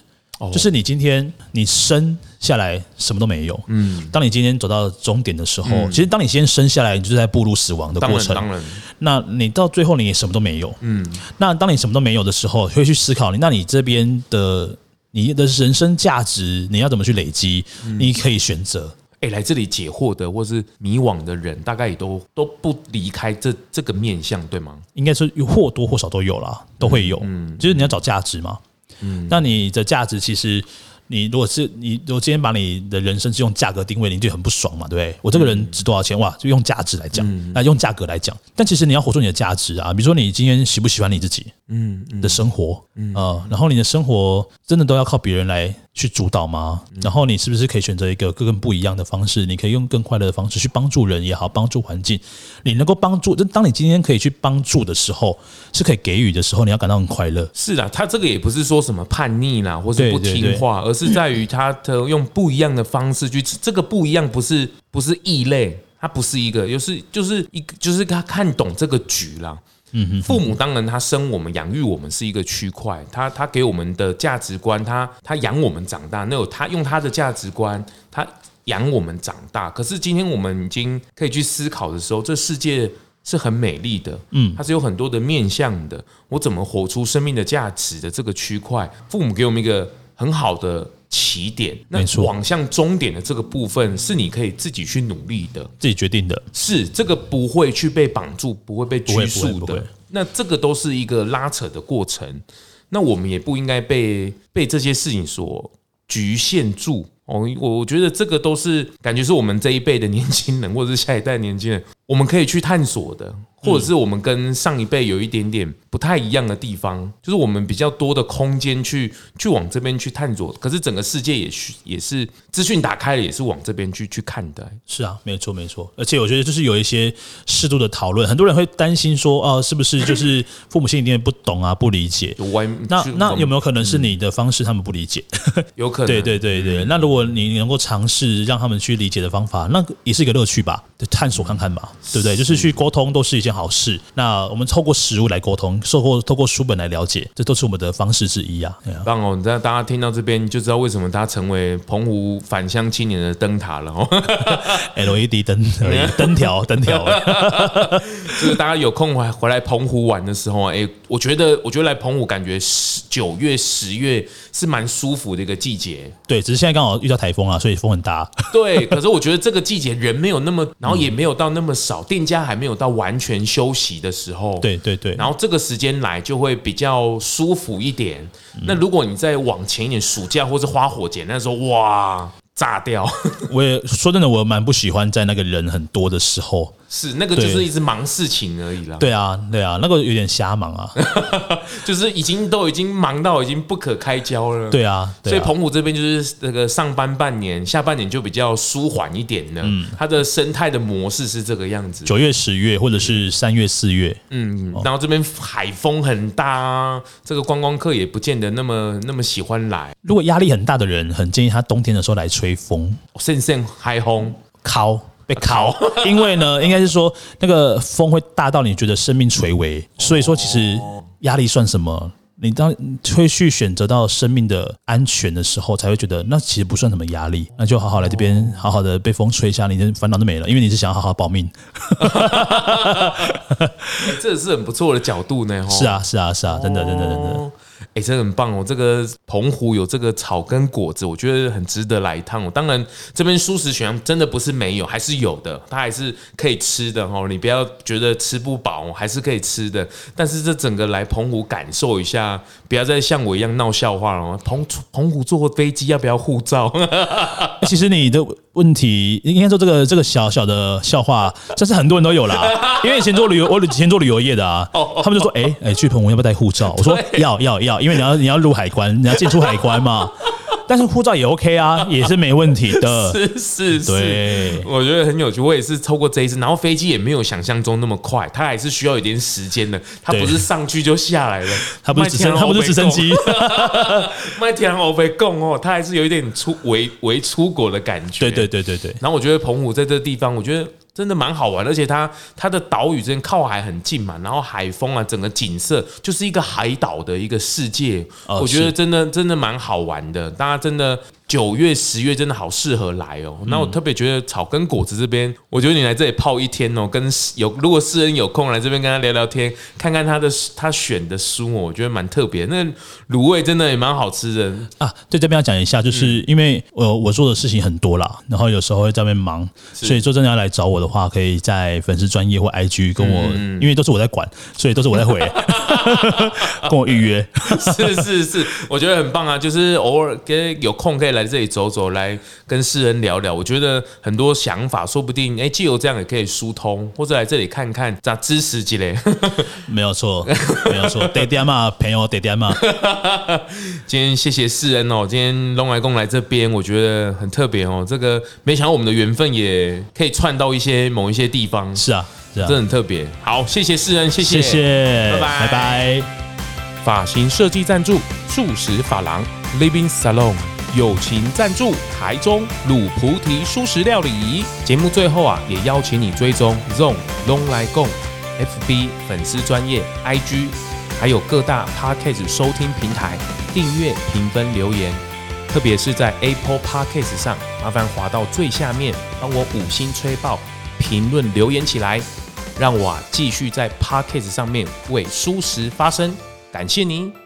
就是你今天你生下来什么都没有，嗯，当你今天走到终点的时候，其实当你先生下来，你就是在步入死亡的过程，当然，那你到最后你也什么都没有，嗯，那当你什么都没有的时候，会去思考你，那你这边的你的人生价值，你要怎么去累积？你可以选择，哎，来这里解惑的或是迷惘的人，大概也都都不离开这这个面向，对吗？应该是或多或少都有啦，都会有，嗯，就是你要找价值嘛。嗯，那你的价值其实，你如果是你，如果今天把你的人生是用价格定位，你就很不爽嘛，对不对？我这个人值多少钱？哇，就用价值来讲，那用价格来讲。但其实你要活出你的价值啊，比如说你今天喜不喜欢你自己，嗯，的生活，嗯，然后你的生活真的都要靠别人来去主导吗？然后你是不是可以选择一个更不一样的方式？你可以用更快乐的方式去帮助人也好，帮助环境。你能够帮助，就当你今天可以去帮助的时候，是可以给予的时候，你要感到很快乐。是啊，他这个也不是说什么叛逆啦，或是不听话，而是在于他的用不一样的方式去。这个不一样不是不是异类，他不是一个，又是就是一，就是他看懂这个局啦。嗯哼，父母当然他生我们养育我们是一个区块，他他给我们的价值观，他他养我们长大，那有他用他的价值观，他养我们长大。可是今天我们已经可以去思考的时候，这世界是很美丽的，嗯，它是有很多的面向的。我怎么活出生命的价值的这个区块，父母给我们一个很好的。起点，那往向终点的这个部分是你可以自己去努力的，自己决定的，是这个不会去被绑住，不会被拘束的。那这个都是一个拉扯的过程，那我们也不应该被被这些事情所局限住。哦，我我觉得这个都是感觉是我们这一辈的年轻人，或者是下一代年轻人，我们可以去探索的。或者是我们跟上一辈有一点点不太一样的地方，就是我们比较多的空间去去往这边去探索。可是整个世界也是也是资讯打开了，也是往这边去去看的。是啊，没错没错。而且我觉得就是有一些适度的讨论，很多人会担心说，哦，是不是就是 父母亲一定不懂啊，不理解？那那有没有可能是你的方式他们不理解？有可能。对对对对。那如果你能够尝试让他们去理解的方法，那也是一个乐趣吧，探索看看吧，对不对？就是去沟通都是一件。好事。那我们透过食物来沟通，透过透过书本来了解，这都是我们的方式之一啊。棒哦！那大家听到这边就知道为什么他成为澎湖返乡青年的灯塔了哦。LED 灯灯条 灯条，就是大家有空回回来澎湖玩的时候，哎，我觉得我觉得来澎湖感觉十九月十月是蛮舒服的一个季节。对，只是现在刚好遇到台风啊，所以风很大。对，可是我觉得这个季节人没有那么，然后也没有到那么少，店家还没有到完全休息的时候。对对对。然后这个时时间来就会比较舒服一点。那如果你再往前一点，暑假或是花火节那时候，哇！炸掉！我也说真的，我蛮不喜欢在那个人很多的时候。是那个就是一直忙事情而已啦。对啊，对啊，那个有点瞎忙啊，就是已经都已经忙到已经不可开交了。对啊，所以澎湖这边就是那个上班半年，下半年就比较舒缓一点的。嗯，它的生态的模式是这个样子。九月、十月或者是三月、四月，嗯，然后这边海风很大，这个观光客也不见得那么那么喜欢来。如果压力很大的人，很建议他冬天的时候来吹风，甚甚海风，烤。被烤，因为呢，应该是说那个风会大到你觉得生命垂危，所以说其实压力算什么？你当会去选择到生命的安全的时候，才会觉得那其实不算什么压力，那就好好来这边，好好的被风吹一下，你的烦恼都没了，因为你是想要好好保命。这是很不错的角度呢。是啊，是啊，是啊，真的，真的，真的。哎，真的很棒哦！这个澎湖有这个草根果子，我觉得很值得来一趟哦。当然，这边素食选项真的不是没有，还是有的，它还是可以吃的哦。你不要觉得吃不饱，还是可以吃的。但是这整个来澎湖感受一下，不要再像我一样闹笑话了哦。澎澎湖坐飞机要不要护照？其实你的问题应该说这个这个小小的笑话，这是很多人都有啦。因为以前做旅游，我以前做旅游业的啊，他们就说：“哎哎，去澎湖要不要带护照？”我说：“要要要。”因为你要你要入海关，你要进出海关嘛。但是护照也 OK 啊，也是没问题的。是是是，对，我觉得很有趣。我也是透过这一次，然后飞机也没有想象中那么快，它还是需要一点时间的。它不是上去就下来了，它不是直升，它不是直升机。麦田欧菲贡哦，它还是有一点出为为出国的感觉。对对对对对。然后我觉得澎湖在这个地方，我觉得。真的蛮好玩，而且它它的岛屿之间靠海很近嘛，然后海风啊，整个景色就是一个海岛的一个世界，我觉得真的真的蛮好玩的，大家真的。九月、十月真的好适合来哦。那我特别觉得草根果子这边，我觉得你来这里泡一天哦，跟有如果世人有空来这边跟他聊聊天，看看他的他选的书哦，我觉得蛮特别。那卤味真的也蛮好吃的啊。对，这边要讲一下，就是因为我我做的事情很多啦，然后有时候会在那边忙，所以说真的要来找我的话，可以在粉丝专业或 IG 跟我，因为都是我在管，所以都是我在回，跟我预约。是是是，我觉得很棒啊，就是偶尔跟有空可以。来这里走走，来跟世人聊聊，我觉得很多想法，说不定哎，既有这样也可以疏通，或者来这里看看，咋知识积累？没有错，没有错，爹爹嘛，朋友爹爹嘛。今天谢谢世人哦，今天龙来公来这边，我觉得很特别哦。这个没想到我们的缘分也可以串到一些某一些地方。是啊，是啊，这很特别。好，谢谢世人，谢谢，谢谢，拜拜，拜拜。发型设计赞助，素食发廊，Living Salon。友情赞助台中卤菩提蔬食料理。节目最后啊，也邀请你追踪 ZONG 来共 FB 粉丝专业 IG，还有各大 Podcast 收听平台订阅、评分、留言。特别是在 Apple Podcast 上，麻烦滑到最下面，帮我五星吹爆，评论留言起来，让我啊继续在 Podcast 上面为蔬食发声。感谢您。